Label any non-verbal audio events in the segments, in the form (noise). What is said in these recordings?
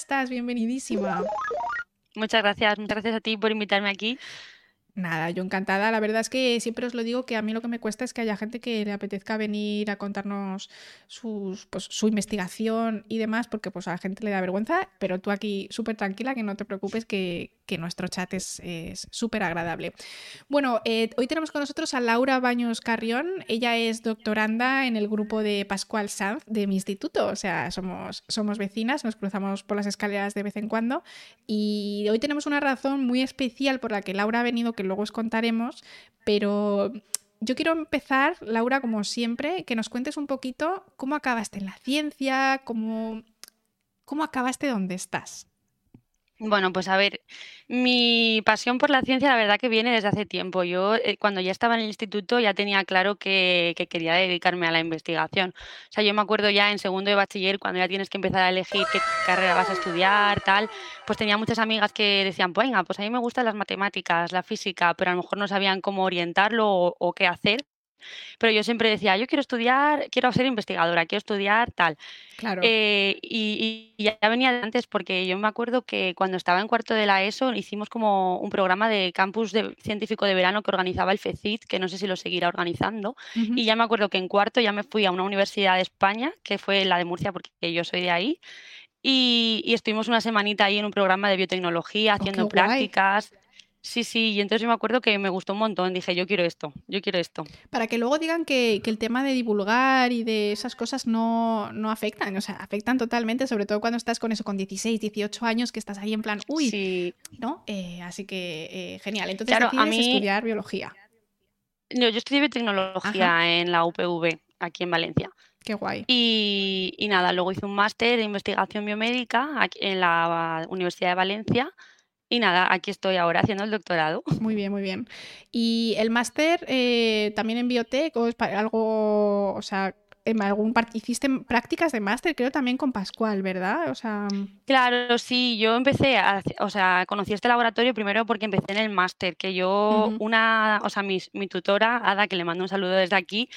estás? Bienvenidísima. Muchas gracias, muchas gracias a ti por invitarme aquí. Nada, yo encantada. La verdad es que siempre os lo digo que a mí lo que me cuesta es que haya gente que le apetezca venir a contarnos sus, pues, su investigación y demás, porque pues a la gente le da vergüenza, pero tú aquí súper tranquila, que no te preocupes, que, que nuestro chat es súper agradable. Bueno, eh, hoy tenemos con nosotros a Laura Baños Carrión. Ella es doctoranda en el grupo de Pascual Sanz de mi instituto, o sea, somos, somos vecinas, nos cruzamos por las escaleras de vez en cuando y hoy tenemos una razón muy especial por la que Laura ha venido, que luego os contaremos, pero yo quiero empezar, Laura, como siempre, que nos cuentes un poquito cómo acabaste en la ciencia, cómo, cómo acabaste donde estás. Bueno, pues a ver, mi pasión por la ciencia la verdad que viene desde hace tiempo. Yo eh, cuando ya estaba en el instituto ya tenía claro que, que quería dedicarme a la investigación. O sea, yo me acuerdo ya en segundo de bachiller, cuando ya tienes que empezar a elegir qué carrera vas a estudiar, tal, pues tenía muchas amigas que decían, pues venga, pues a mí me gustan las matemáticas, la física, pero a lo mejor no sabían cómo orientarlo o, o qué hacer. Pero yo siempre decía, yo quiero estudiar, quiero ser investigadora, quiero estudiar tal. Claro. Eh, y, y ya venía de antes porque yo me acuerdo que cuando estaba en cuarto de la ESO hicimos como un programa de campus de, científico de verano que organizaba el FECIT, que no sé si lo seguirá organizando. Y ya me acuerdo que en cuarto ya me fui a una universidad de España, que fue la de Murcia, porque yo soy de ahí. Y, y estuvimos una semanita ahí en un programa de biotecnología Oh, haciendo guay. Sí, sí, y entonces yo me acuerdo que me gustó un montón. Dije, yo quiero esto, yo quiero esto. Para que luego digan que, que el tema de divulgar y de esas cosas no, no afectan, o sea, afectan totalmente, sobre todo cuando estás con eso, con 16, 18 años, que estás ahí en plan, uy, Sí, ¿no? Eh, así que eh, genial. Entonces claro, a decides mí, estudiar biología. no, yo estudié Ajá, biotecnología en la UPV, aquí en Valencia. qué guay. Y, y nada, luego hice un máster de investigación biomédica aquí en la Universidad de Valencia. Y nada, aquí estoy ahora haciendo el doctorado. (laughs) Muy bien, muy bien. ¿Y el máster eh, también en biotech o es algo, o sea, en algún part- hiciste prácticas de máster, creo también con Pascual, ¿verdad? O sea, Claro, sí, yo empecé a, o sea, conocí este laboratorio primero porque empecé en el máster, que yo, una, o sea, mi, mi tutora, Ada, que le mando un saludo desde aquí,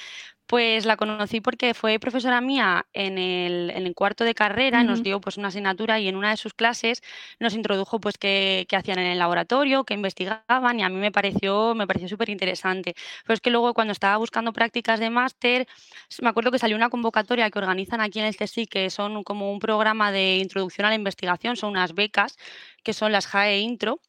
pues la conocí porque fue profesora mía en el, en el cuarto de carrera, nos dio pues una asignatura y en una de sus clases nos introdujo pues qué, qué hacían en el laboratorio, qué investigaban y a mí me pareció, me pareció súper interesante. Pero es que luego cuando estaba buscando prácticas de máster, me acuerdo que salió una convocatoria que organizan aquí en el CSIC, que son como un programa de introducción a la investigación, son unas becas que son las JAE Intro,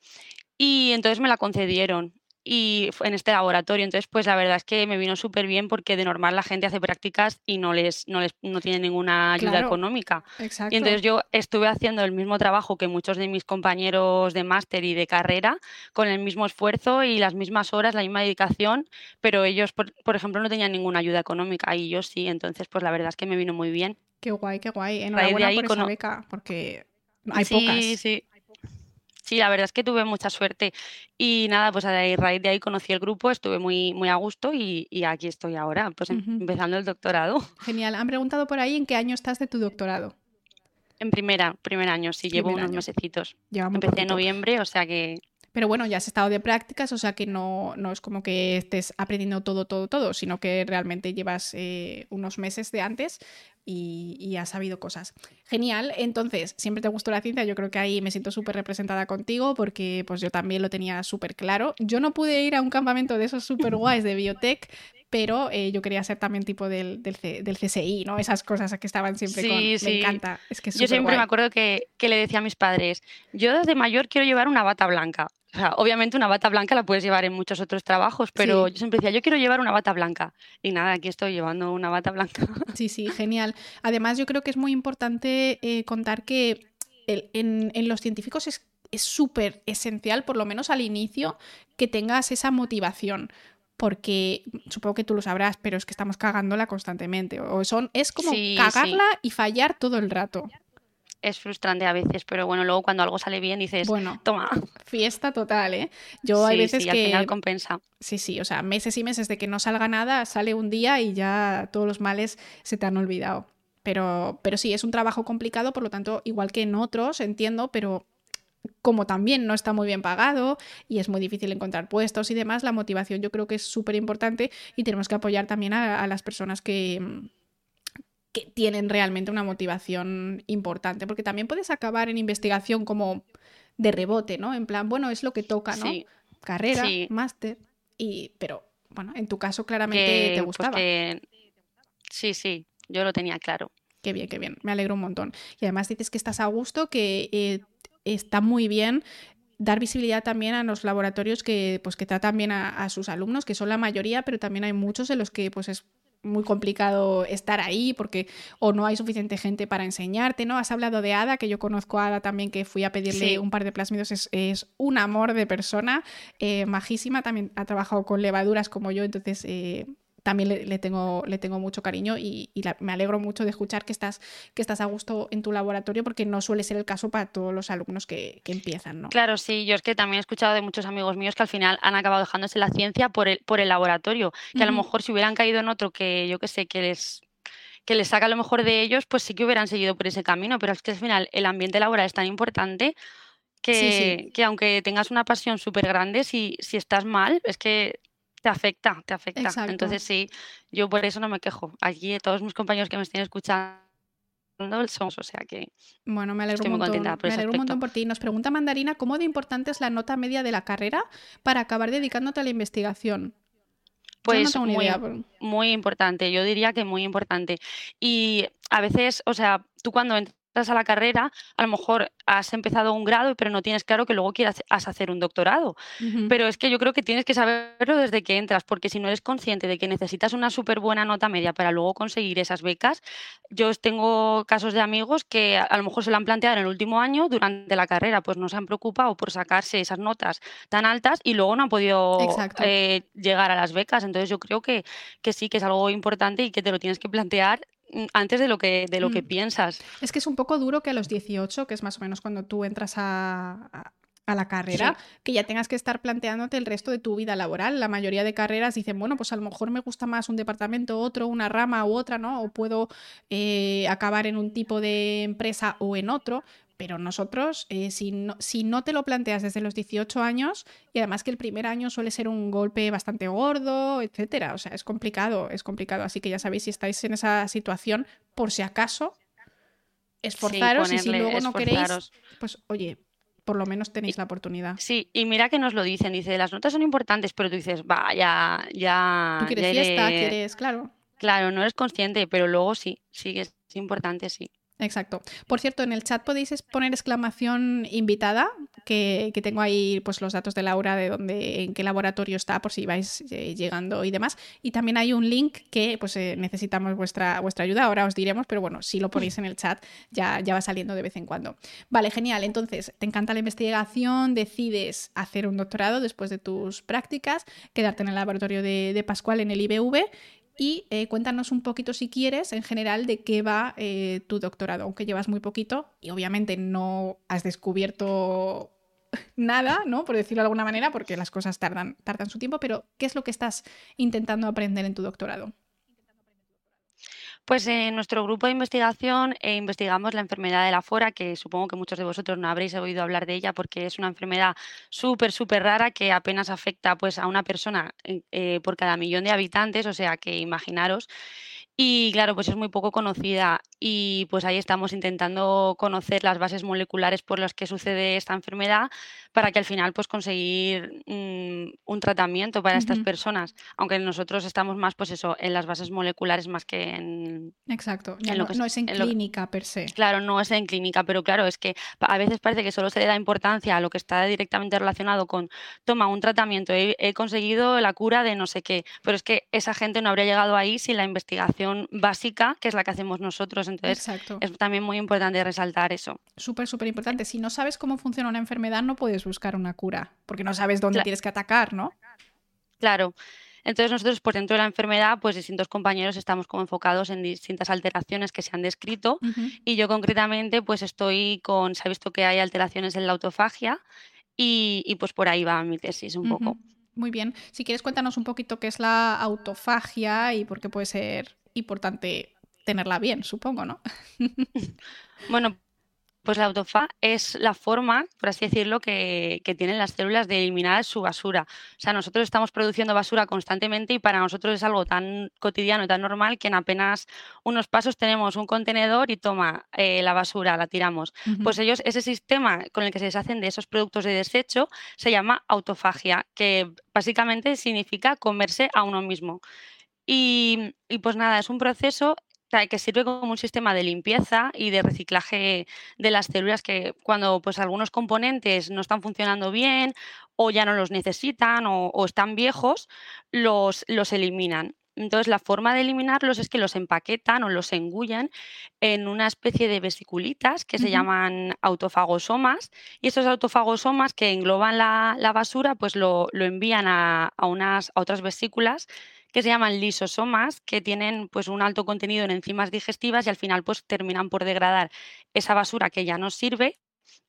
y entonces me la concedieron. Y en este laboratorio, entonces pues la verdad es que me vino súper bien porque de normal la gente hace prácticas y no les, no les, no tiene ninguna ayuda Claro, económica. Y exacto. entonces yo estuve haciendo el mismo trabajo que muchos de mis compañeros de máster y de carrera, con el mismo esfuerzo y las mismas horas, la misma dedicación, pero ellos, por, por ejemplo, no tenían ninguna ayuda económica y yo sí, entonces pues la verdad es que me vino muy bien. Qué guay, qué guay. Enhorabuena por esa beca, porque hay Sí, pocas. sí. Sí, la verdad es que tuve mucha suerte y nada, pues a raíz de ahí conocí el grupo, estuve muy, muy a gusto y, y aquí estoy ahora, pues em- empezando el doctorado. (laughs) Genial. Han preguntado por ahí en qué año estás de tu doctorado. En primera, primer año, sí, llevo Primer unos año. mesecitos. Lleva muy Empecé en noviembre, o sea que Pero bueno, ya has estado de prácticas, o sea que no, no es como que estés aprendiendo todo, todo, todo, sino que realmente llevas eh, unos meses de antes y, y has sabido cosas. Genial. Entonces, siempre te gustó la ciencia. Yo creo que ahí me siento súper representada contigo porque pues yo también lo tenía súper claro. Yo no pude ir a un campamento de esos súper (laughs) guays de biotech, pero eh, yo quería ser también tipo del, del, C- del CSI, ¿no? Esas cosas que estaban siempre con... sí, Me sí. encanta. Es que es Yo siempre me acuerdo que, que le decía a mis padres, yo desde mayor quiero llevar una bata blanca. O sea, obviamente una bata blanca la puedes llevar en muchos otros trabajos, pero Sí. yo siempre decía, yo quiero llevar una bata blanca. Y nada, aquí estoy llevando una bata blanca. Sí, sí, genial. Además, yo creo que es muy importante eh, contar que el- en, en los científicos es es súper esencial, por lo menos al inicio, que tengas esa motivación. Porque supongo que tú lo sabrás, pero es que estamos cagándola constantemente. O son, es como Sí, sí. cagarla y fallar todo el rato. Es frustrante a veces, pero bueno, luego cuando algo sale bien dices, Bueno, toma. fiesta total, ¿eh? Yo hay veces sí, al que final compensa. Sí, sí, o sea, meses y meses de que no salga nada, sale un día y ya todos los males se te han olvidado. Pero, pero sí, es un trabajo complicado, por lo tanto, igual que en otros, entiendo, pero como también no está muy bien pagado y es muy difícil encontrar puestos y demás, la motivación yo creo que es súper importante y tenemos que apoyar también a, a las personas que, que tienen realmente una motivación importante, porque también puedes acabar en investigación como de rebote, ¿no? En plan, bueno, es lo que toca, ¿no? Carrera, máster, y pero bueno, en tu caso claramente te pues gustaba. Sí, sí, yo lo tenía claro. Qué bien, qué bien, me alegro un montón. Y además dices que estás a gusto, que eh, está muy bien dar visibilidad también a los laboratorios que, pues, que tratan bien a, sus alumnos, que son la mayoría, pero también hay muchos en los que pues, es muy complicado estar ahí porque o no hay suficiente gente para enseñarte, ¿no? Has hablado de Ada, que yo conozco a Ada también, que fui a pedirle un par de plásmidos, es, un amor de persona, eh, majísima, también ha trabajado con levaduras como yo, entonces... Eh, también le, tengo, le tengo mucho cariño y, me alegro mucho de escuchar que estás, que estás a gusto en tu laboratorio porque no suele ser el caso para todos los alumnos que, empiezan, ¿no? Claro, sí, yo es que también he escuchado de muchos amigos míos que al final han acabado dejándose la ciencia por el, por el laboratorio, que a lo mejor si hubieran caído en otro que yo que sé, que les que les saca lo mejor de ellos, pues sí que hubieran seguido por ese camino, pero es que al final el ambiente laboral es tan importante que, que aunque tengas una pasión súper grande, si, si estás mal, es que te afecta, te afecta. Entonces sí, yo por eso no me quejo. Aquí todos mis compañeros que me estén escuchando somos, o sea que bueno, me alegro, un montón, me alegro un montón por ti. Nos pregunta Mandarina, ¿cómo de importante es la nota media de la carrera para acabar dedicándote a la investigación? Pues muy, muy importante, yo diría que muy importante. Y a veces, o sea, tú cuando a la carrera, a lo mejor has empezado un grado, pero no tienes claro que luego quieras hacer un doctorado. Pero es que yo creo que tienes que saberlo desde que entras, porque si no eres consciente de que necesitas una súper buena nota media para luego conseguir esas becas, yo tengo casos de amigos que a lo mejor se lo han planteado en el último año durante la carrera, pues no se han preocupado por sacarse esas notas tan altas y luego no han podido eh, llegar a las becas. Entonces yo creo que, que sí, que es algo importante y que te lo tienes que plantear antes de lo que, de lo que mm. piensas. Es que es un poco duro que a los 18, que es más o menos cuando tú entras a, la carrera, que ya tengas que estar planteándote el resto de tu vida laboral. La mayoría de carreras dicen, bueno, pues a lo mejor me gusta más un departamento, otro, una rama u otra, ¿no? O puedo eh, acabar en un tipo de empresa o en otro. Pero nosotros, eh, si, no, si no te lo planteas desde los 18 años, y además que el primer año suele ser un golpe bastante gordo, etcétera, o sea, es complicado, es complicado. Así que ya sabéis, si estáis en esa situación, por si acaso, esforzaros y si luego no queréis, pues oye, por lo menos tenéis la oportunidad. Sí, y mira que nos lo dicen, dice, las notas son importantes, pero tú dices, va, ya, ya. Tú quieres fiesta, quieres, claro. Claro, no eres consciente, pero luego sí, sí es importante, sí. Exacto. Por cierto, en el chat podéis poner exclamación invitada, que, tengo ahí pues los datos de Laura de dónde, en qué laboratorio está, por si vais eh, llegando y demás. Y también hay un link que pues eh, necesitamos vuestra, vuestra ayuda, ahora os diremos, pero bueno, si lo ponéis en el chat ya, ya va saliendo de vez en cuando. Vale, genial. Entonces, te encanta la investigación, decides hacer un doctorado después de tus prácticas, quedarte en el laboratorio de, de Pascual en el IBV y eh, cuéntanos un poquito, si quieres, en general, de qué va eh, tu doctorado, aunque llevas muy poquito y obviamente no has descubierto (laughs) nada, ¿no? Por decirlo de alguna manera, porque las cosas tardan, tardan su tiempo, pero ¿qué es lo que estás intentando aprender en tu doctorado? Pues en nuestro grupo de investigación eh, investigamos la enfermedad de la fora, que supongo que muchos de vosotros no habréis oído hablar de ella porque es una enfermedad súper, súper rara que apenas afecta pues, a una persona eh, eh, por cada millón de habitantes, o sea que imaginaros. Y claro, pues es muy poco conocida y pues ahí estamos intentando conocer las bases moleculares por las que sucede esta enfermedad para que al final pues conseguir mm, un tratamiento para estas personas, aunque nosotros estamos más pues eso, en las bases moleculares más que en... Exacto, no, es en clínica per se. Claro, no es en clínica, pero claro, es que a veces parece que solo se le da importancia a lo que está directamente relacionado con, toma un tratamiento, he, he conseguido la cura de no sé qué, pero es que esa gente no habría llegado ahí sin la investigación básica, que es la que hacemos nosotros, entonces es también muy importante resaltar eso. Súper, súper importante. Si no sabes cómo funciona una enfermedad, no puedes buscar una cura, porque no sabes dónde tienes que atacar, ¿no? Claro. Entonces nosotros por dentro de la enfermedad, pues distintos compañeros estamos como enfocados en distintas alteraciones que se han descrito y yo concretamente pues estoy con, se ha visto que hay alteraciones en la autofagia y, pues por ahí va mi tesis un poco. Muy bien. Si quieres cuéntanos un poquito qué es la autofagia y por qué puede ser importante tenerla bien, supongo, ¿no? (laughs) bueno, Pues la autofagia es la forma, por así decirlo, que, tienen las células de eliminar su basura. O sea, nosotros estamos produciendo basura constantemente y para nosotros es algo tan cotidiano y tan normal que en apenas unos pasos tenemos un contenedor y toma eh, la basura, la tiramos. Pues ellos, ese sistema con el que se deshacen de esos productos de desecho se llama autofagia, que básicamente significa comerse a uno mismo. Y, y, pues nada, es un proceso que sirve como un sistema de limpieza y de reciclaje de las células que cuando pues algunos componentes no están funcionando bien o ya no los necesitan o, están viejos, los, los eliminan. Entonces, la forma de eliminarlos es que los empaquetan o los engullan en una especie de vesiculitas que se llaman autofagosomas. Y esos autofagosomas que engloban la, basura, pues lo, envían a, unas, a otras vesículas que se llaman lisosomas, que tienen pues un alto contenido en enzimas digestivas y al final pues terminan por degradar esa basura que ya no sirve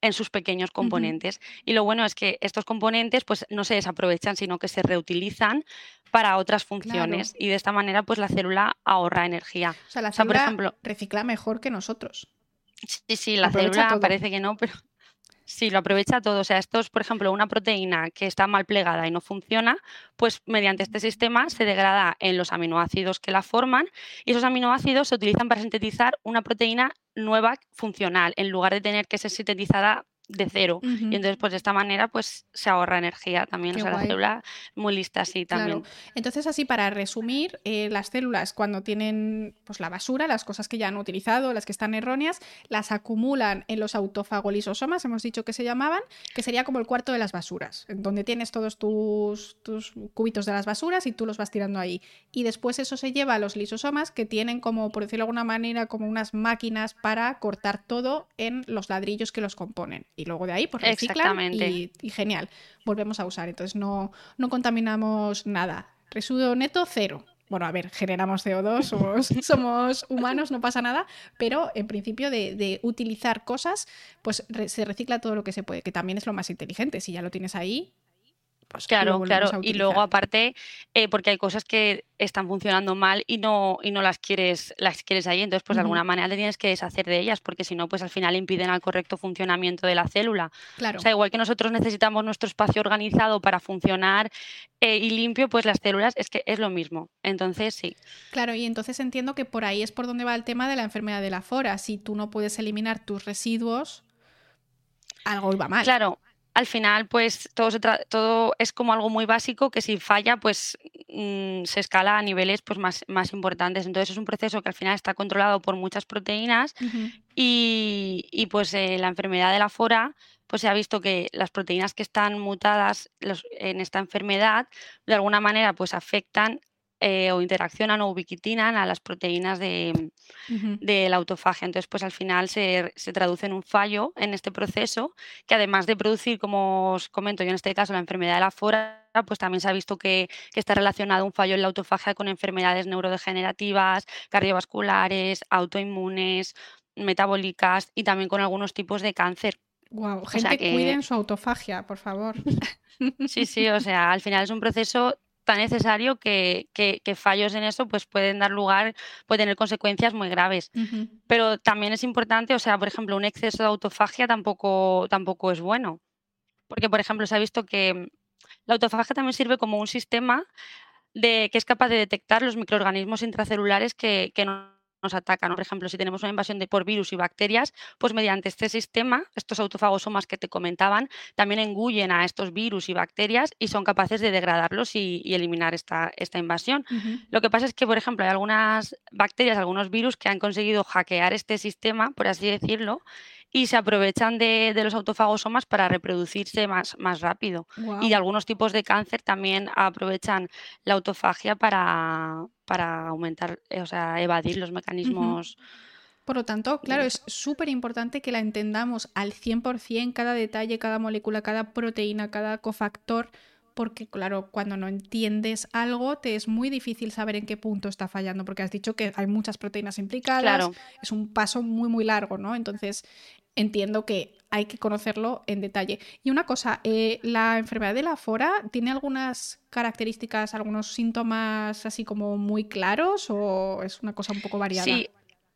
en sus pequeños componentes. Y lo bueno es que estos componentes pues no se desaprovechan, sino que se reutilizan para otras funciones y de esta manera pues la célula ahorra energía. O sea, la célula por ejemplo, recicla mejor que nosotros. Sí, sí, la célula parece que no, pero Sí, lo aprovecha todo. O sea, esto es, por ejemplo, una proteína que está mal plegada y no funciona, pues mediante este sistema se degrada en los aminoácidos que la forman y esos aminoácidos se utilizan para sintetizar una proteína nueva funcional en lugar de tener que ser sintetizada de cero. Y entonces, pues de esta manera, pues se ahorra energía también. o sea, la célula muy lista así también. Entonces, así para resumir, eh, las células cuando tienen pues la basura, las cosas que ya han utilizado, las que están erróneas, las acumulan en los autofagolisosomas, hemos dicho que se llamaban, que sería como el cuarto de las basuras, en donde tienes todos tus, tus cubitos de las basuras y tú los vas tirando ahí. Y después eso se lleva a los lisosomas, que tienen como, por decirlo de alguna manera, como unas máquinas para cortar todo en los ladrillos que los componen y luego de ahí pues reciclan y, y, genial, volvemos a usar. Entonces no, no contaminamos nada. Residuo neto, cero. Bueno, a ver, generamos CO2, (laughs) somos, somos humanos, no pasa nada, pero en principio de, de utilizar cosas, pues se recicla todo lo que se puede, que también es lo más inteligente. Si ya lo tienes ahí, pues claro, claro. Y luego aparte, eh, porque hay cosas que están funcionando mal y no, y no las quieres, las quieres ahí. Entonces, pues de alguna manera te tienes que deshacer de ellas, porque si no, pues al final impiden al correcto funcionamiento de la célula. Claro. O sea, igual que nosotros necesitamos nuestro espacio organizado para funcionar eh, y limpio, pues las células es que es lo mismo. Entonces, sí. Claro, y entonces entiendo que por ahí es por donde va el tema de la enfermedad de la fora. Si tú no puedes eliminar tus residuos, algo iba mal. Claro, al final, pues todo, todo es como algo muy básico que si falla, pues mm, se escala a niveles pues, más, más importantes. Entonces es un proceso que al final está controlado por muchas proteínas y, pues eh, la enfermedad de la fora pues se ha visto que las proteínas que están mutadas en esta enfermedad de alguna manera pues afectan eh, o interaccionan o ubiquitinan a las proteínas de, la autofagia. Entonces, pues al final se, traduce en un fallo en este proceso que además de producir, como os comento yo en este caso, la enfermedad de la fora, pues también se ha visto que, está relacionado un fallo en la autofagia con enfermedades neurodegenerativas, cardiovasculares, autoinmunes, metabólicas y también con algunos tipos de cáncer. Wow, gente que... cuiden su autofagia, por favor. (laughs) Sí, sí, o sea, al final es un proceso tan necesario que, fallos en eso pues pueden dar lugar, pueden tener consecuencias muy graves. Pero también es importante, o sea, por ejemplo, un exceso de autofagia tampoco, tampoco es bueno. Porque, por ejemplo, se ha visto que la autofagia también sirve como un sistema de, que es capaz de detectar los microorganismos intracelulares que, que no nos atacan. Por ejemplo, si tenemos una invasión de, por virus y bacterias, pues mediante este sistema, estos autofagosomas que te comentaban, también engullen a estos virus y bacterias y son capaces de degradarlos y, eliminar esta, esta invasión. Lo que pasa es que, por ejemplo, hay algunas bacterias, algunos virus que han conseguido hackear este sistema, por así decirlo, y se aprovechan de, los autofagosomas para reproducirse más, más rápido. Y algunos tipos de cáncer también aprovechan la autofagia para, para aumentar, eh, o sea, evadir los mecanismos. Por lo tanto, claro, es súper importante que la entendamos al 100%, cada detalle, cada molécula, cada proteína, cada cofactor, porque claro, cuando no entiendes algo, te es muy difícil saber en qué punto está fallando, porque has dicho que hay muchas proteínas implicadas, es un paso muy, muy largo, ¿no? Entonces, entiendo que hay que conocerlo en detalle. Y una cosa, eh, ¿la enfermedad de la fora tiene algunas características, algunos síntomas así como muy claros o es una cosa un poco variada? Sí.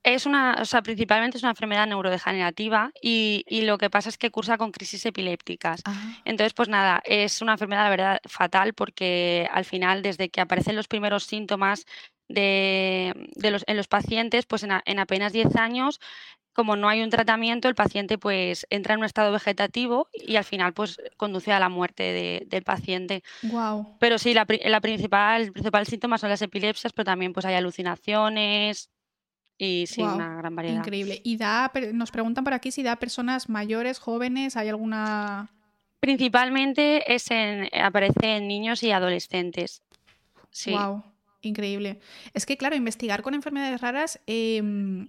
Es una, o sea, principalmente es una enfermedad neurodegenerativa y, y lo que pasa es que cursa con crisis epilépticas. Ah, Entonces, pues nada, es una enfermedad, la verdad, fatal porque al final, desde que aparecen los primeros síntomas de, de los, en los pacientes, pues en, a- en apenas 10 años, como no hay un tratamiento, el paciente pues entra en un estado vegetativo y al final pues conduce a la muerte de- del paciente. wow. Pero sí, la, la principal, el principal síntoma son las epilepsias, pero también pues hay alucinaciones y sí, Wow, una gran variedad. increíble. Y da, nos preguntan por aquí si da personas mayores, jóvenes, ¿hay alguna...? Principalmente es en, aparece en niños y adolescentes. Sí. Wow, increíble. Es que, claro, investigar con enfermedades raras em,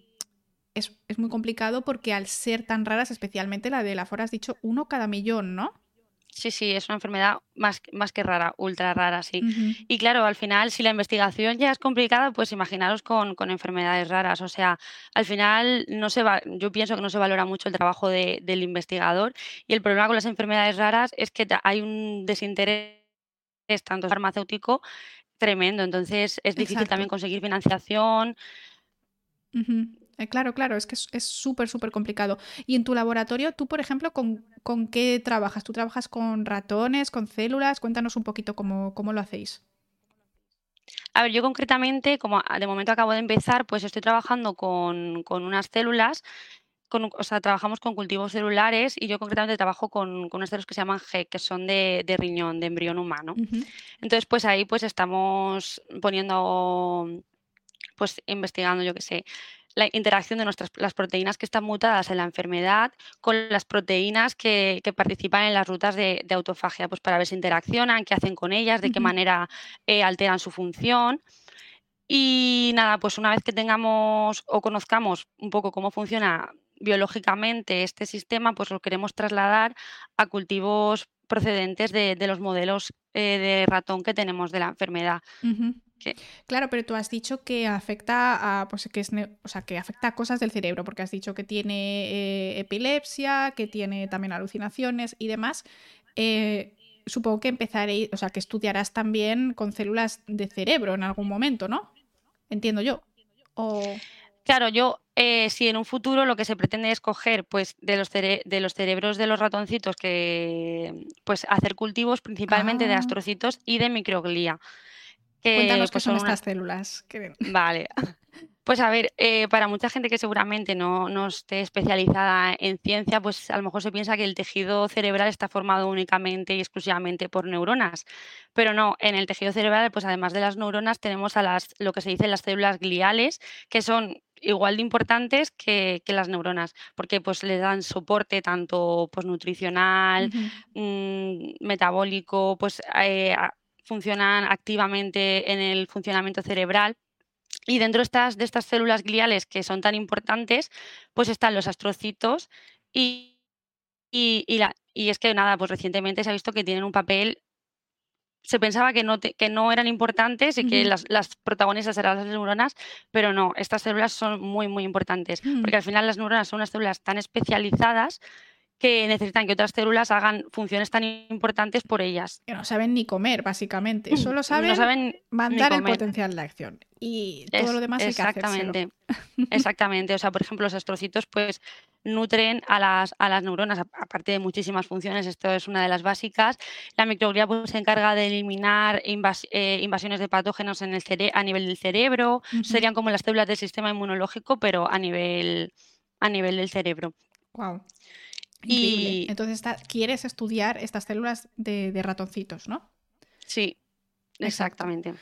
es, es muy complicado porque al ser tan raras, especialmente la de la FOR, has dicho uno cada millón, ¿no? Sí, sí, es una enfermedad más, más que rara, ultra rara, sí. Y claro, al final, si la investigación ya es complicada, pues imaginaros con, con enfermedades raras. O sea, al final no se va, yo pienso que no se valora mucho el trabajo de- del investigador. Y el problema con las enfermedades raras es que hay un desinterés tanto farmacéutico tremendo. Entonces es difícil Exacto. también conseguir financiación. Eh, claro, claro, es que es súper, súper complicado. Y en tu laboratorio, tú, por ejemplo, ¿con, con qué trabajas? ¿Tú trabajas con ratones, con células? Cuéntanos un poquito cómo, cómo lo hacéis. A ver, yo concretamente, como de momento acabo de empezar, pues estoy trabajando con, con unas células, con, o sea, trabajamos con cultivos celulares y yo concretamente trabajo con, con unas células que se llaman G, que son de, de riñón, de embrión humano. Entonces, pues ahí pues estamos poniendo, pues investigando, yo qué sé, la interacción de nuestras las proteínas que están mutadas en la enfermedad con las proteínas que, que participan en las rutas de, de autofagia, pues para ver si interaccionan, qué hacen con ellas, de qué manera eh, alteran su función. Y nada, pues una vez que tengamos o conozcamos un poco cómo funciona biológicamente este sistema, pues lo queremos trasladar a cultivos procedentes de, de los modelos eh, de ratón que tenemos de la enfermedad. Que, Claro, pero tú has dicho que afecta a, pues que es, o sea, que afecta a cosas del cerebro, porque has dicho que tiene eh, epilepsia, que tiene también alucinaciones y demás. Eh, supongo que empezaréis, o sea, que estudiarás también con células de cerebro en algún momento, ¿no? Entiendo yo. O... claro, yo, eh, si en un futuro lo que se pretende es coger pues, de, los cere- de los cerebros de los ratoncitos, que pues hacer cultivos principalmente de Ah, astrocitos y de microglía, que cuéntanos qué pues son son una... estas células. que- Vale. Pues a ver, eh, para mucha gente que seguramente no, no esté especializada en ciencia, pues a lo mejor se piensa que el tejido cerebral está formado únicamente y exclusivamente por neuronas. Pero no, en el tejido cerebral, pues además de las neuronas, tenemos a las, lo que se dice las células gliales, que son igual de importantes que, que las neuronas, porque pues les dan soporte tanto pues, nutricional, mm, metabólico, pues eh, a- funcionan activamente en el funcionamiento cerebral. Y dentro de estas, de estas células gliales que son tan importantes, pues están los astrocitos y, y, y la, y es que nada, pues recientemente se ha visto que tienen un papel, se pensaba que no, te- que no eran importantes y que las, las protagonistas eran las neuronas, pero no, estas células son muy, muy importantes, porque al final las neuronas son unas células tan especializadas que necesitan que otras células hagan funciones tan importantes por ellas. Que no saben ni comer, básicamente. (clears throat) Solo No saben mandar el potencial de acción. Y todo Es, lo demás hay que hacérselo. exactamente, (laughs) exactamente. O sea, por ejemplo, los astrocitos pues nutren a las, a las neuronas, aparte de muchísimas funciones, esto es una de las básicas. La microglía pues, se encarga de eliminar invas- eh, invasiones de patógenos en el cere- a nivel del cerebro. Serían como las células del sistema inmunológico, pero a nivel, a nivel del cerebro. Wow. Increíble. Y Entonces está- quieres estudiar estas células de, de ratoncitos, ¿no? sí, Exacto. exactamente.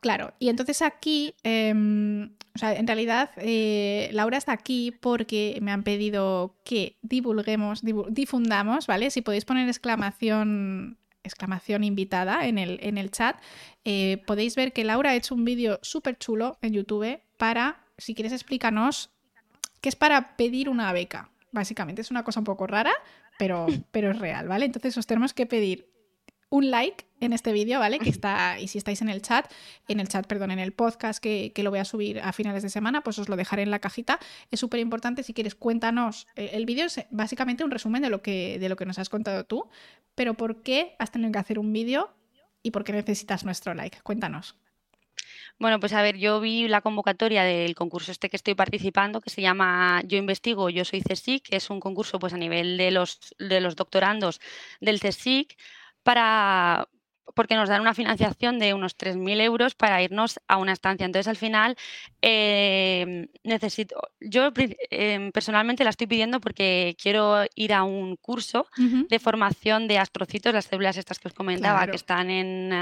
Claro. Y entonces aquí, em, o sea, en realidad eh, Laura está aquí porque me han pedido que divulguemos, divu- difundamos, ¿vale? Si podéis poner exclamación exclamación invitada en el, en el chat, eh, podéis ver que Laura ha hecho un vídeo súper chulo en YouTube para, si quieres explícanos, que es para pedir una beca, básicamente. Es una cosa un poco rara, pero, (laughs) pero es real, ¿vale? Entonces os tenemos que pedir un like en este vídeo, ¿vale? Que está, y si estáis en el chat, en el chat, perdón, en el podcast que, que lo voy a subir a finales de semana, pues os lo dejaré en la cajita. Es súper importante, si quieres, cuéntanos. eh, El vídeo es básicamente un resumen de lo, que, de lo que nos has contado tú, pero ¿por qué has tenido que hacer un vídeo y por qué necesitas nuestro like? Cuéntanos. Bueno, pues a ver, yo vi la convocatoria del concurso este que estoy participando, que se llama Yo investigo, yo soy CSIC, que es un concurso pues a nivel de los, de los doctorandos del CSIC para, porque nos dan una financiación de unos 3.000 euros para irnos a una estancia. Entonces, al final, em, necesito, yo em, personalmente la estoy pidiendo porque quiero ir a un curso de formación de astrocitos, las células estas que os comentaba, que están en,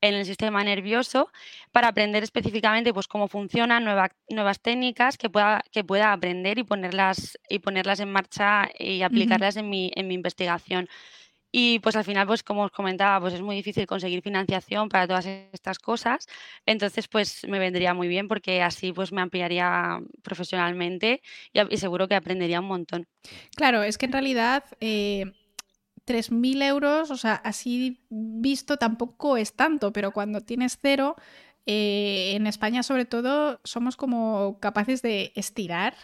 en, el sistema nervioso, para aprender específicamente pues, cómo funcionan nuevas técnicas que pueda, que pueda aprender y ponerlas, y ponerlas en marcha y aplicarlas en, mi, en mi investigación. Y pues al final, pues como os comentaba, pues es muy difícil conseguir financiación para todas estas cosas. Entonces, pues me vendría muy bien porque así pues me ampliaría profesionalmente y, seguro que aprendería un montón. Claro, es que en realidad eh, 3.000 euros, o sea, así visto tampoco es tanto, pero cuando tienes cero, eh, en España sobre todo somos como capaces de estirar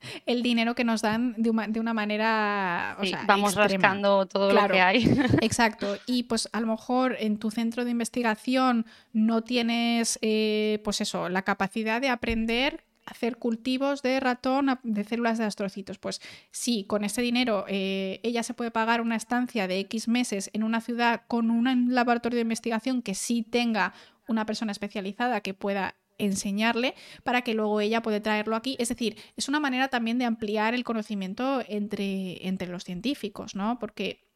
(laughs) el dinero que nos dan de una, de una manera. vamos rascando todo lo que hay. (laughs) Exacto. Y pues a lo mejor en tu centro de investigación no tienes, eh, pues eso, la capacidad de aprender a hacer cultivos de ratón de células de astrocitos. Pues sí, con ese dinero eh, ella se puede pagar una estancia de X meses en una ciudad con un laboratorio de investigación que sí tenga una persona especializada que pueda enseñarle para que luego ella pueda traerlo aquí. Es decir, es una manera también de ampliar el conocimiento entre, entre los científicos, ¿no? Porque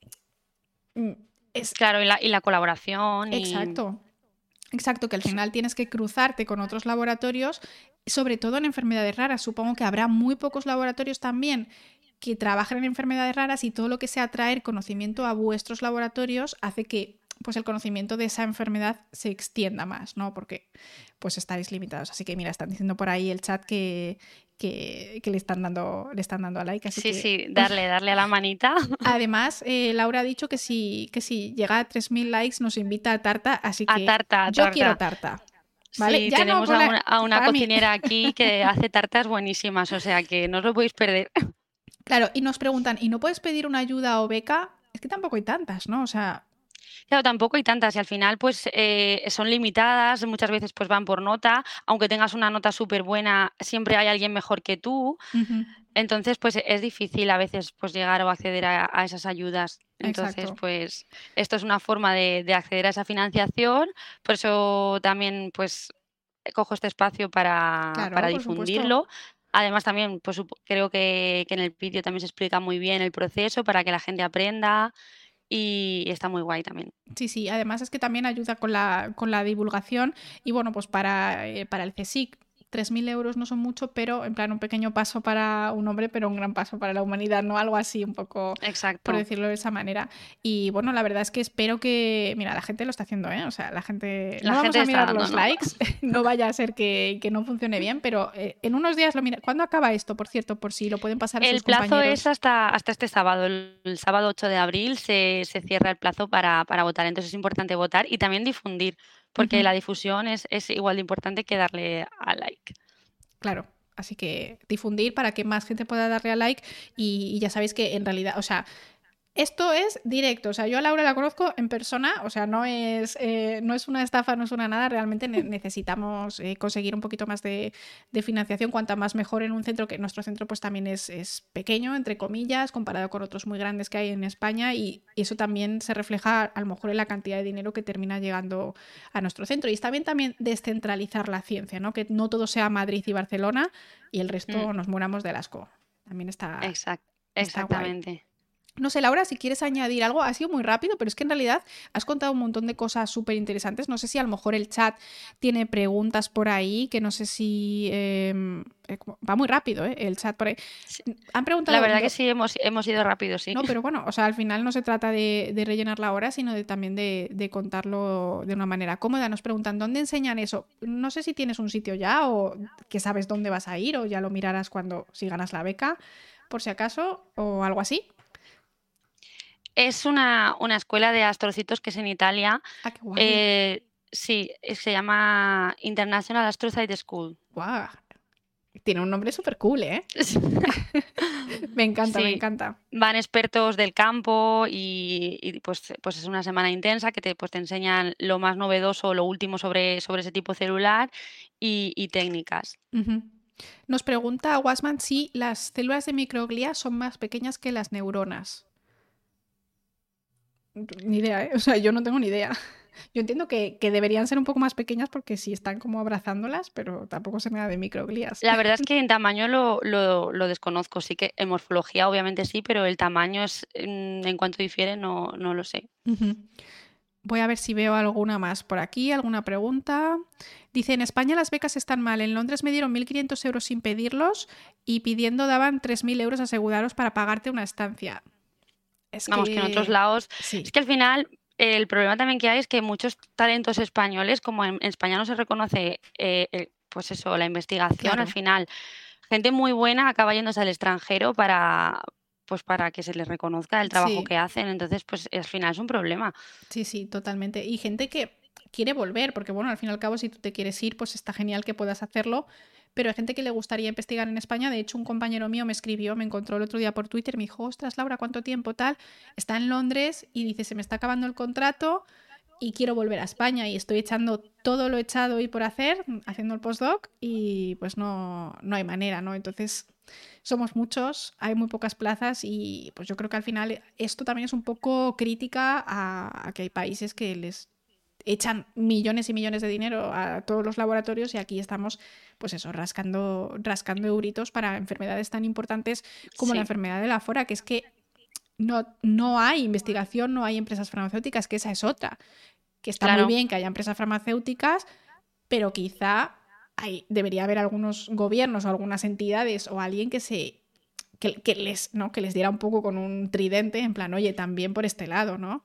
mm, es... Claro, y la, y la colaboración. Exacto. Exacto, que al final tienes que cruzarte con otros laboratorios, sobre todo en enfermedades raras. Supongo que habrá muy pocos laboratorios también que trabajen en enfermedades raras y todo lo que sea traer conocimiento a vuestros laboratorios hace que pues el conocimiento de esa enfermedad se extienda más, ¿no? Porque pues estaréis limitados. Así que mira, están diciendo por ahí el chat que, que, le están dando le están dando a like. sí, sí, darle, (laughs) darle a la manita. Además, eh, Laura ha dicho que si, que si llega a 3.000 likes nos invita a tarta, así que a tarta, yo quiero tarta. ¿Vale? Sí, tenemos a una, cocinera aquí (laughs) que hace tartas buenísimas, o sea que no os lo podéis perder. Claro, y nos preguntan, ¿y no puedes pedir una ayuda o beca? Es que tampoco hay tantas, ¿no? O sea, Claro, tampoco hay tantas y al final pues eh, son limitadas, muchas veces pues van por nota, aunque tengas una nota súper buena, siempre hay alguien mejor que tú. Entonces, pues es difícil a veces pues llegar o acceder a, esas ayudas. Entonces, pues esto es una forma de, acceder a esa financiación. Por eso también pues cojo este espacio para, para difundirlo. Además, también pues, creo que, que en el vídeo también se explica muy bien el proceso para que la gente aprenda y está muy guay también. Sí, sí, además es que también ayuda con la, con la divulgación y bueno, pues para, eh, para el CSIC 3.000 euros no son mucho, pero en plan un pequeño paso para un hombre, pero un gran paso para la humanidad, ¿no? Algo así, un poco, Exacto. por decirlo de esa manera. Y bueno, la verdad es que espero que, mira, la gente lo está haciendo, ¿eh? O sea, la gente... no vamos a mirar los likes, (laughs) no vaya a ser que, no funcione bien, pero eh, en unos días lo mira. ¿Cuándo acaba esto, por cierto? Por si lo pueden pasar a El plazo es hasta, hasta este sábado, el, sábado 8 de abril se, cierra el plazo para, para votar, entonces es importante votar y también difundir porque la difusión es, igual de importante que darle a like. Claro. Así que difundir para que más gente pueda darle a like y, y ya sabéis que en realidad, o sea, esto es directo, o sea, yo a Laura la conozco en persona, o sea, no es, eh, no es una estafa, no es una nada, realmente necesitamos eh, conseguir un poquito más de, financiación, cuanta más mejor en un centro, que nuestro centro pues también es, es, pequeño, entre comillas, comparado con otros muy grandes que hay en España y, eso también se refleja a lo mejor en la cantidad de dinero que termina llegando a nuestro centro. Y está bien también descentralizar la ciencia, ¿no? Que no todo sea Madrid y Barcelona y el resto mm. nos muramos del asco. También está... exactamente. No sé, Laura, si quieres añadir algo, ha sido muy rápido, pero es que en realidad has contado un montón de cosas súper interesantes. No sé si a lo mejor el chat tiene preguntas por ahí, que no sé si... Em, eh, va muy rápido, ¿eh? El chat por ahí. Han preguntado... La verdad que sí, hemos, hemos ido rápido, sí. No, pero bueno, o sea, al final no se trata de, rellenar la hora, sino de también de, contarlo de una manera cómoda. Nos preguntan, ¿dónde enseñan eso? No sé si tienes un sitio ya o que sabes dónde vas a ir o ya lo mirarás cuando, si ganas la beca, por si acaso, o algo así. Es una, escuela de astrocitos que es en Italia. Ah, qué guay. Eh, sí, se llama International Astrocyte School. ¡Guau! Tiene un nombre súper cool, ¿eh? (laughs) (laughs) me encanta, me encanta. Van expertos del campo y, pues, pues es una semana intensa que te, pues, te enseñan lo más novedoso, lo último sobre, sobre ese tipo celular y, técnicas. Nos pregunta Wasman si las células de microglía son más pequeñas que las neuronas. Ni idea, ¿eh? O sea, yo no tengo ni idea. Yo entiendo que, deberían ser un poco más pequeñas porque sí están como abrazándolas, pero tampoco se me da de microglías. La verdad es (laughs) que en tamaño lo, lo, desconozco, sí que en morfología obviamente sí, pero el tamaño es en, cuanto difiere no, no lo sé. Voy a ver si veo alguna más por aquí, alguna pregunta. Dice, en España las becas están mal. En Londres me dieron 1.500 euros sin pedirlos y pidiendo daban 3.000 euros asegurados para pagarte una estancia. Vamos, que... en otros lados... Es que al final el problema también que hay es que muchos talentos españoles, como en, España no se reconoce, eh, pues eso, la investigación, al final, gente muy buena acaba yéndose al extranjero para pues para que se les reconozca el trabajo que hacen. Entonces, pues al final es un problema. Sí, sí, totalmente. Y gente que quiere volver, porque bueno, al fin y al cabo, si tú te quieres ir, pues está genial que puedas hacerlo, pero hay gente que le gustaría investigar en España. De hecho, un compañero mío me escribió, me encontró el otro día por Twitter, me dijo, ostras, Laura, ¿cuánto tiempo tal? Está en Londres y dice, se me está acabando el contrato y quiero volver a España y estoy echando todo lo echado y por hacer, haciendo el postdoc y pues no, no hay manera, ¿no? Entonces, somos muchos, hay muy pocas plazas y pues yo creo que al final esto también es un poco crítica a que hay países que les echan millones y millones de dinero a todos los laboratorios y aquí estamos, pues eso, rascando, rascando euritos para enfermedades tan importantes como la enfermedad de la fora, que es que no, no hay investigación, no hay empresas farmacéuticas, que esa es otra. Que está muy bien que haya empresas farmacéuticas, pero quizá hay, debería haber algunos gobiernos o algunas entidades o alguien que se que, les, ¿no? que les diera un poco con un tridente en plan, oye, también por este lado, ¿no?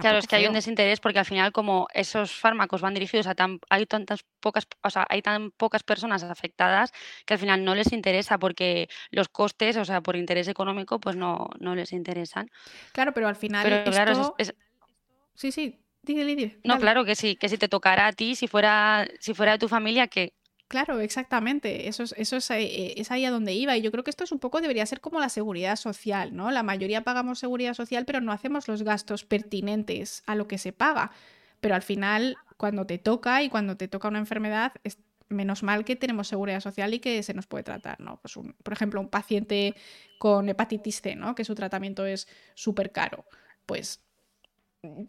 Claro, es que hay un desinterés porque al final como esos fármacos van dirigidos a tan hay tantas pocas, o sea, hay tan pocas personas afectadas que al final no les interesa porque los costes, o sea, por interés económico, pues no, no les interesan. Claro, pero al final pero, claro, Sí, sí, dile, No, claro que sí, que si te tocara a ti, si fuera si fuera de tu familia que Claro, exactamente. Eso, es, eso eh, es, ahí a donde iba. Y yo creo que esto es un poco, debería ser como la seguridad social, ¿no? La mayoría pagamos seguridad social, pero no hacemos los gastos pertinentes a lo que se paga. Pero al final, cuando te toca y cuando te toca una enfermedad, es menos mal que tenemos seguridad social y que se nos puede tratar, ¿no? Pues por ejemplo, un paciente con hepatitis C, ¿no? Que su tratamiento es súper caro. Pues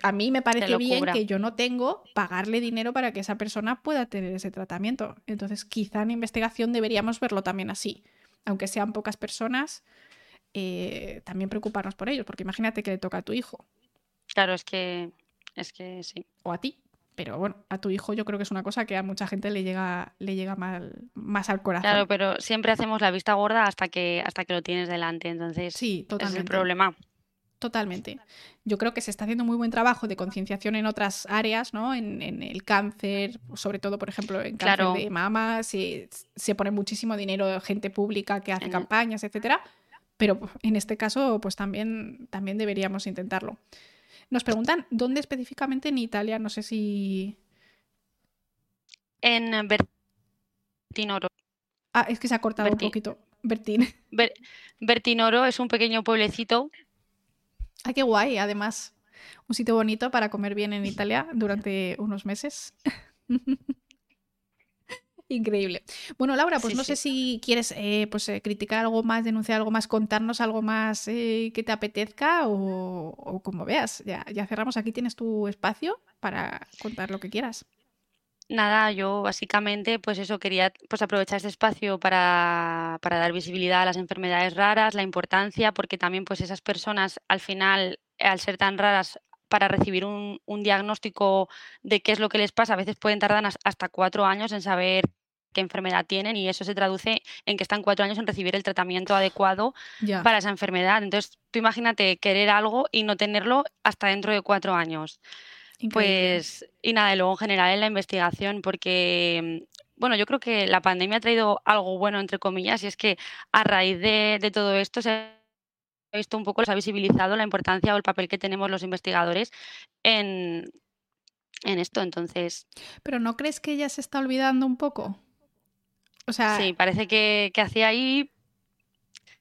a mí me parece bien que yo no tengo pagarle dinero para que esa persona pueda tener ese tratamiento. Entonces, quizá en investigación deberíamos verlo también así. Aunque sean pocas personas, eh, también preocuparnos por ellos, porque imagínate que le toca a tu hijo. Claro, es que, es que sí. O a ti. Pero bueno, a tu hijo yo creo que es una cosa que a mucha gente le llega, le llega mal, más al corazón. Claro, pero siempre hacemos la vista gorda hasta que, hasta que lo tienes delante. Entonces, sí, totalmente. es el problema. Totalmente. Yo creo que se está haciendo muy buen trabajo de concienciación en otras áreas, ¿no? En, el cáncer, sobre todo, por ejemplo, en cáncer de mama, se, pone muchísimo dinero, gente pública que hace campañas, etcétera. Pero en este caso, pues también, también deberíamos intentarlo. Nos preguntan dónde específicamente en Italia, no sé si. En Bertinoro. Ah, es que se ha cortado un poquito. Bertin. Bertinoro es un pequeño pueblecito Ay, qué guay, además. Un sitio bonito para comer bien en Italia durante unos meses. (laughs) Increíble. Bueno, Laura, pues no sé si quieres eh, pues, eh, criticar algo más, denunciar algo más, contarnos algo más eh, que te apetezca o, como veas. Ya, ya cerramos aquí, tienes tu espacio para contar lo que quieras. Nada, yo básicamente, pues eso, quería pues aprovechar este espacio para, para dar visibilidad a las enfermedades raras, la importancia, porque también pues esas personas al final, al ser tan raras, para recibir un, un diagnóstico de qué es lo que les pasa, a veces pueden tardar hasta cuatro años en saber qué enfermedad tienen y eso se traduce en que están cuatro años en recibir el tratamiento adecuado para esa enfermedad. Entonces, tú imagínate querer algo y no tenerlo hasta dentro de cuatro años. Pues, y nada, y luego en general en la investigación, porque, bueno, yo creo que la pandemia ha traído algo bueno, entre comillas, y es que a raíz de, todo esto se ha visto un poco, se ha visibilizado la importancia o el papel que tenemos los investigadores en, en esto, entonces. Pero ¿no crees que ya se está olvidando un poco? O sea, sí, parece que, que hacía ahí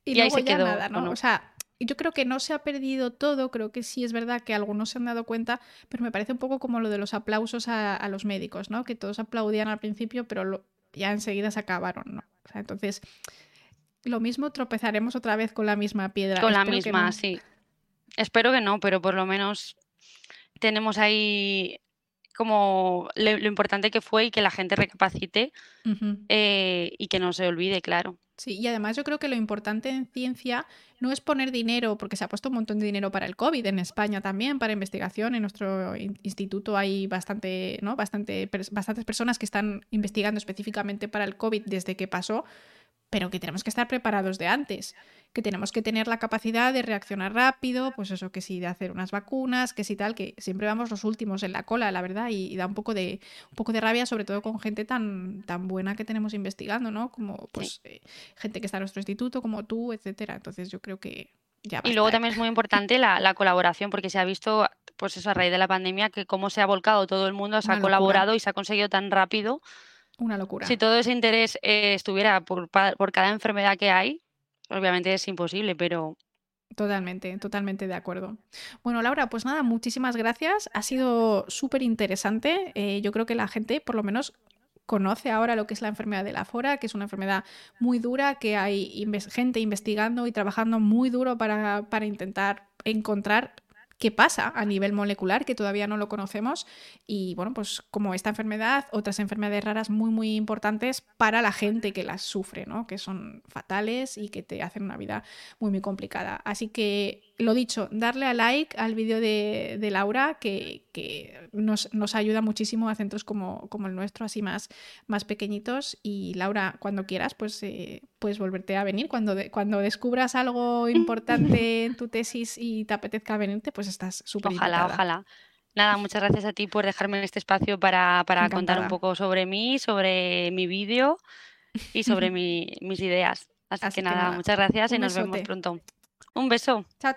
y, y ahí se ya quedó, nada, ¿o ¿no? no? O sea, yo creo que no se ha perdido todo, creo que sí es verdad que algunos se han dado cuenta, pero me parece un poco como lo de los aplausos a, a los médicos, ¿no? Que todos aplaudían al principio, pero lo- ya enseguida se acabaron, ¿no? O sea, entonces, lo mismo tropezaremos otra vez con la misma piedra. Con la Espero misma, no. sí. Espero que no, pero por lo menos tenemos ahí como lo, lo importante que fue y que la gente recapacite eh, y que no se olvide, claro. Sí, y además yo creo que lo importante en ciencia no es poner dinero, porque se ha puesto un montón de dinero para el COVID en España también, para investigación. En nuestro in- instituto hay bastante, ¿no? bastante, bastantes personas que están investigando específicamente para el COVID desde que pasó, pero que tenemos que estar preparados de antes, que tenemos que tener la capacidad de reaccionar rápido, pues eso, que sí, de hacer unas vacunas, que sí tal, que siempre vamos los últimos en la cola, la verdad, y, y da un poco de, un poco de rabia, sobre todo con gente tan, tan buena que tenemos investigando, ¿no? Como pues eh, gente que está en nuestro instituto, como tú, etcétera. Entonces yo creo que ya Y luego también es muy importante la, la colaboración, porque se ha visto, pues eso, a raíz de la pandemia, que cómo se ha volcado todo el mundo, se Una ha locura. colaborado y se ha conseguido tan rápido. Una locura. Si todo ese interés eh, estuviera por, por cada enfermedad que hay, obviamente es imposible, pero Totalmente, totalmente de acuerdo. Bueno, Laura, pues nada, muchísimas gracias. Ha sido súper interesante. Eh, yo creo que la gente, por lo menos, conoce ahora lo que es la enfermedad de la fora, que es una enfermedad muy dura, que hay inves- gente investigando y trabajando muy duro para, para intentar encontrar qué pasa a nivel molecular, que todavía no lo conocemos. Y bueno, pues como esta enfermedad, otras enfermedades raras muy, muy importantes para la gente que las sufre, ¿no? Que son fatales y que te hacen una vida muy, muy complicada. Así que, lo dicho, darle a like al vídeo de, de Laura, que, que nos, nos ayuda muchísimo a centros como, como el nuestro, así más, más pequeñitos. Y Laura, cuando quieras, pues eh, puedes volverte a venir. Cuando, de- cuando descubras algo (laughs) importante en tu tesis y te apetezca venirte, pues estás súper ojalá, invitada. ojalá. Nada, muchas gracias a ti por dejarme este espacio para, para contar un poco sobre mí, sobre mi vídeo y sobre (laughs) mi- mis ideas. Así, Así que que nada, muchas gracias y nos vemos pronto. Un beso. Chao, chao.